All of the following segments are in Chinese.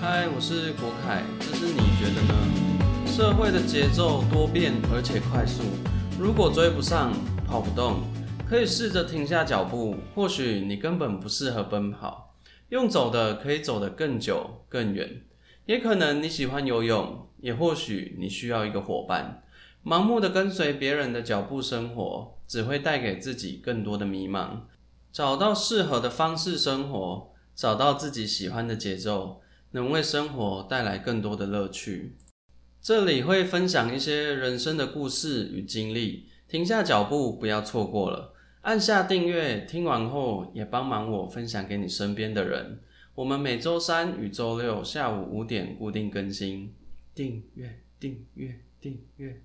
嗨，我是国凯，这是你觉得呢？社会的节奏多变而且快速，如果追不上、跑不动，可以试着停下脚步。或许你根本不适合奔跑，用走的可以走得更久、更远。也可能你喜欢游泳，也或许你需要一个伙伴。盲目的跟随别人的脚步生活，只会带给自己更多的迷茫。找到适合的方式生活，找到自己喜欢的节奏。能为生活带来更多的乐趣。这里会分享一些人生的故事与经历，停下脚步，不要错过了。按下订阅，听完后也帮忙我分享给你身边的人。我们每周三与周六下午五点固定更新。订阅，订阅，订阅。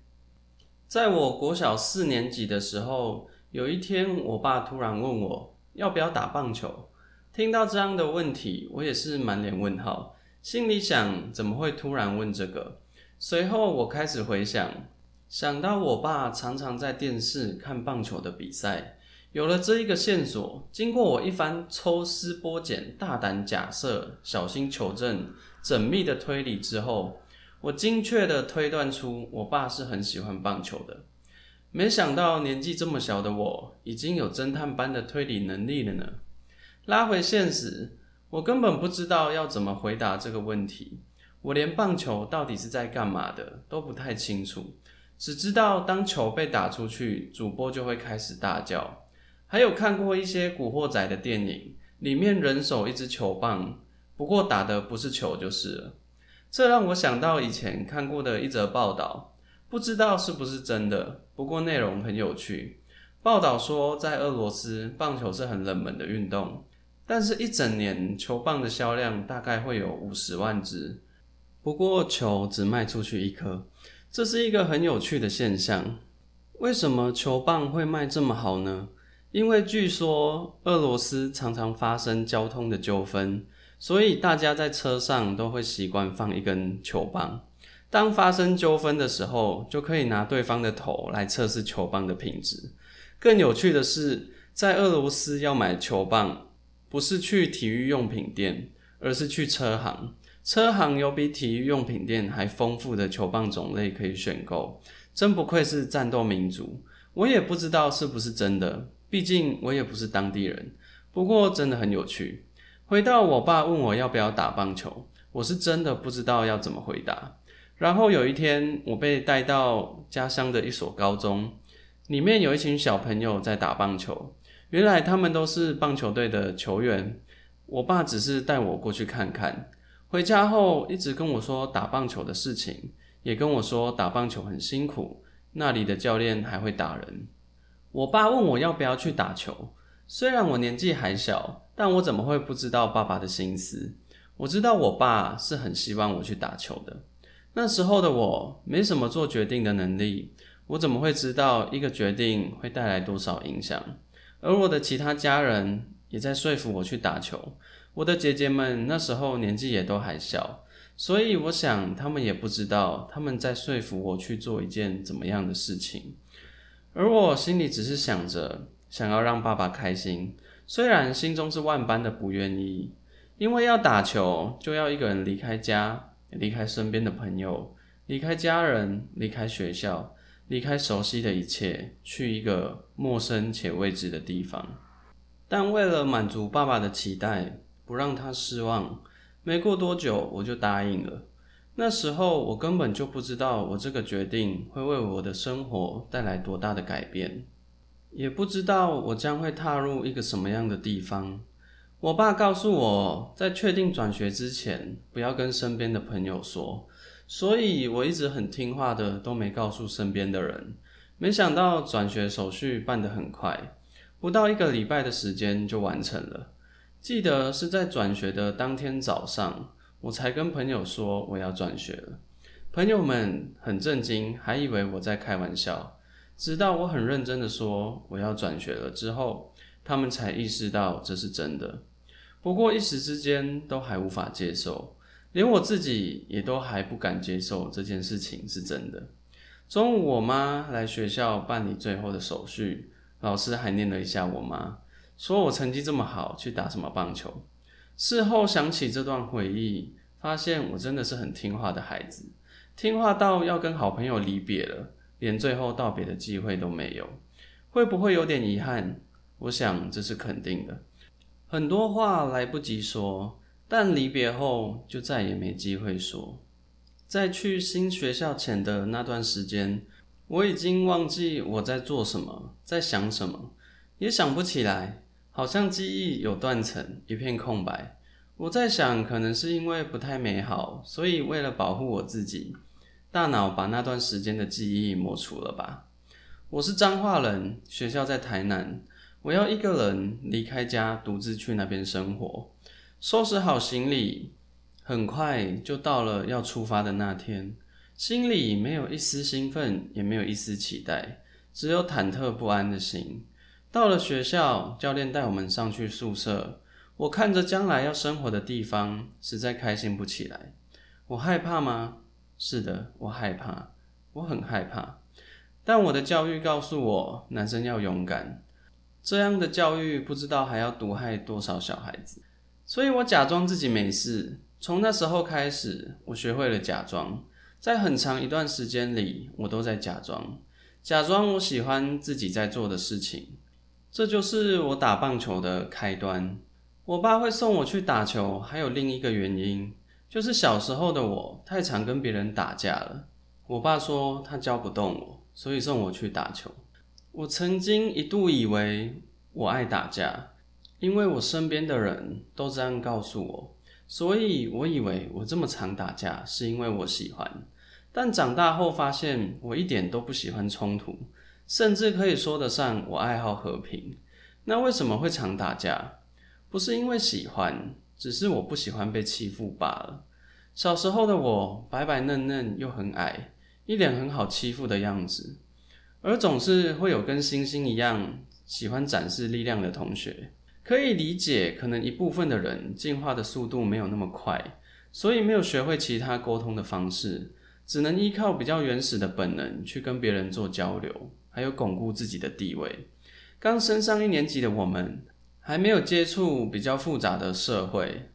在我国小四年级的时候，有一天，我爸突然问我要不要打棒球。听到这样的问题，我也是满脸问号。心里想，怎么会突然问这个？随后我开始回想，想到我爸常常在电视看棒球的比赛，有了这一个线索。经过我一番抽丝剥茧、大胆假设、小心求证、缜密的推理之后，我精确的推断出我爸是很喜欢棒球的。没想到年纪这么小的我，已经有侦探般的推理能力了呢。拉回现实。我根本不知道要怎么回答这个问题，我连棒球到底是在干嘛的都不太清楚，只知道当球被打出去，主播就会开始大叫。还有看过一些古惑仔的电影，里面人手一支球棒，不过打的不是球就是了。这让我想到以前看过的一则报道，不知道是不是真的，不过内容很有趣。报道说，在俄罗斯，棒球是很冷门的运动。但是，一整年球棒的销量大概会有五十万只，不过球只卖出去一颗，这是一个很有趣的现象。为什么球棒会卖这么好呢？因为据说俄罗斯常常发生交通的纠纷，所以大家在车上都会习惯放一根球棒。当发生纠纷的时候，就可以拿对方的头来测试球棒的品质。更有趣的是，在俄罗斯要买球棒。不是去体育用品店，而是去车行。车行有比体育用品店还丰富的球棒种类可以选购，真不愧是战斗民族。我也不知道是不是真的，毕竟我也不是当地人。不过真的很有趣。回到我爸问我要不要打棒球，我是真的不知道要怎么回答。然后有一天，我被带到家乡的一所高中，里面有一群小朋友在打棒球。原来他们都是棒球队的球员，我爸只是带我过去看看。回家后一直跟我说打棒球的事情，也跟我说打棒球很辛苦，那里的教练还会打人。我爸问我要不要去打球，虽然我年纪还小，但我怎么会不知道爸爸的心思？我知道我爸是很希望我去打球的。那时候的我没什么做决定的能力，我怎么会知道一个决定会带来多少影响？而我的其他家人也在说服我去打球。我的姐姐们那时候年纪也都还小，所以我想他们也不知道他们在说服我去做一件怎么样的事情。而我心里只是想着想要让爸爸开心，虽然心中是万般的不愿意，因为要打球就要一个人离开家，离开身边的朋友，离开家人，离开学校。离开熟悉的一切，去一个陌生且未知的地方。但为了满足爸爸的期待，不让他失望，没过多久我就答应了。那时候我根本就不知道我这个决定会为我的生活带来多大的改变，也不知道我将会踏入一个什么样的地方。我爸告诉我在确定转学之前，不要跟身边的朋友说。所以我一直很听话的，都没告诉身边的人。没想到转学手续办得很快，不到一个礼拜的时间就完成了。记得是在转学的当天早上，我才跟朋友说我要转学了。朋友们很震惊，还以为我在开玩笑。直到我很认真的说我要转学了之后，他们才意识到这是真的。不过一时之间都还无法接受。连我自己也都还不敢接受这件事情是真的。中午，我妈来学校办理最后的手续，老师还念了一下我妈，说我成绩这么好，去打什么棒球。事后想起这段回忆，发现我真的是很听话的孩子，听话到要跟好朋友离别了，连最后道别的机会都没有。会不会有点遗憾？我想这是肯定的。很多话来不及说，但离别后就再也没机会说。在去新学校前的那段时间，我已经忘记我在做什么，在想什么，也想不起来，好像记忆有断层，一片空白。我在想，可能是因为不太美好，所以为了保护我自己，大脑把那段时间的记忆抹除了吧。我是彰化人，学校在台南。我要一个人离开家，独自去那边生活。收拾好行李，很快就到了要出发的那天。心里没有一丝兴奋，也没有一丝期待，只有忐忑不安的心。到了学校，教练带我们上去宿舍。我看着将来要生活的地方，实在开心不起来。我害怕吗？是的，我害怕，我很害怕。但我的教育告诉我，男生要勇敢。这样的教育不知道还要毒害多少小孩子，所以我假装自己没事。从那时候开始，我学会了假装，在很长一段时间里，我都在假装，假装我喜欢自己在做的事情。这就是我打棒球的开端。我爸会送我去打球，还有另一个原因，就是小时候的我太常跟别人打架了。我爸说他教不动我。所以送我去打球。我曾经一度以为我爱打架，因为我身边的人都这样告诉我，所以我以为我这么常打架是因为我喜欢。但长大后发现，我一点都不喜欢冲突，甚至可以说得上我爱好和平。那为什么会常打架？不是因为喜欢，只是我不喜欢被欺负罢了。小时候的我白白嫩嫩又很矮。一脸很好欺负的样子，而总是会有跟星星一样喜欢展示力量的同学。可以理解，可能一部分的人进化的速度没有那么快，所以没有学会其他沟通的方式，只能依靠比较原始的本能去跟别人做交流，还有巩固自己的地位。刚升上一年级的我们，还没有接触比较复杂的社会，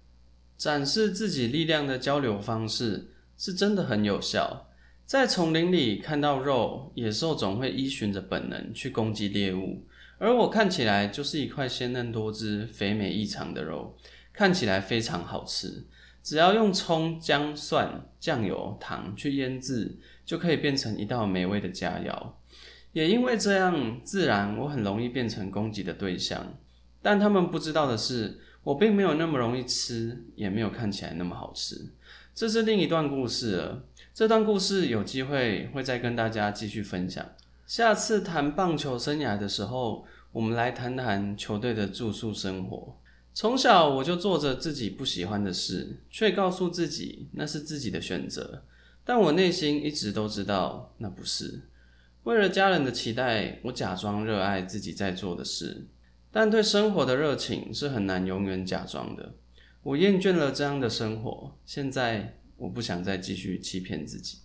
展示自己力量的交流方式是真的很有效。在丛林里看到肉，野兽总会依循着本能去攻击猎物，而我看起来就是一块鲜嫩多汁、肥美异常的肉，看起来非常好吃。只要用葱、姜、蒜、酱油、糖去腌制，就可以变成一道美味的佳肴。也因为这样，自然我很容易变成攻击的对象。但他们不知道的是，我并没有那么容易吃，也没有看起来那么好吃。这是另一段故事了。这段故事有机会会再跟大家继续分享。下次谈棒球生涯的时候，我们来谈谈球队的住宿生活。从小我就做着自己不喜欢的事，却告诉自己那是自己的选择。但我内心一直都知道那不是。为了家人的期待，我假装热爱自己在做的事。但对生活的热情是很难永远假装的。我厌倦了这样的生活，现在。我不想再继续欺骗自己。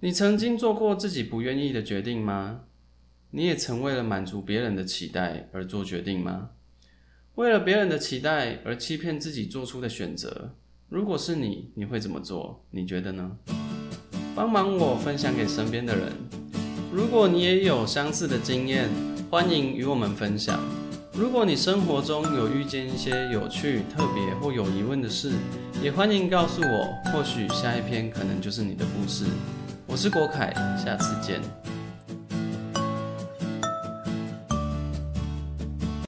你曾经做过自己不愿意的决定吗？你也曾为了满足别人的期待而做决定吗？为了别人的期待而欺骗自己做出的选择，如果是你，你会怎么做？你觉得呢？帮忙我分享给身边的人。如果你也有相似的经验，欢迎与我们分享。如果你生活中有遇见一些有趣、特别或有疑问的事，也欢迎告诉我，或许下一篇可能就是你的故事。我是郭凯，下次见。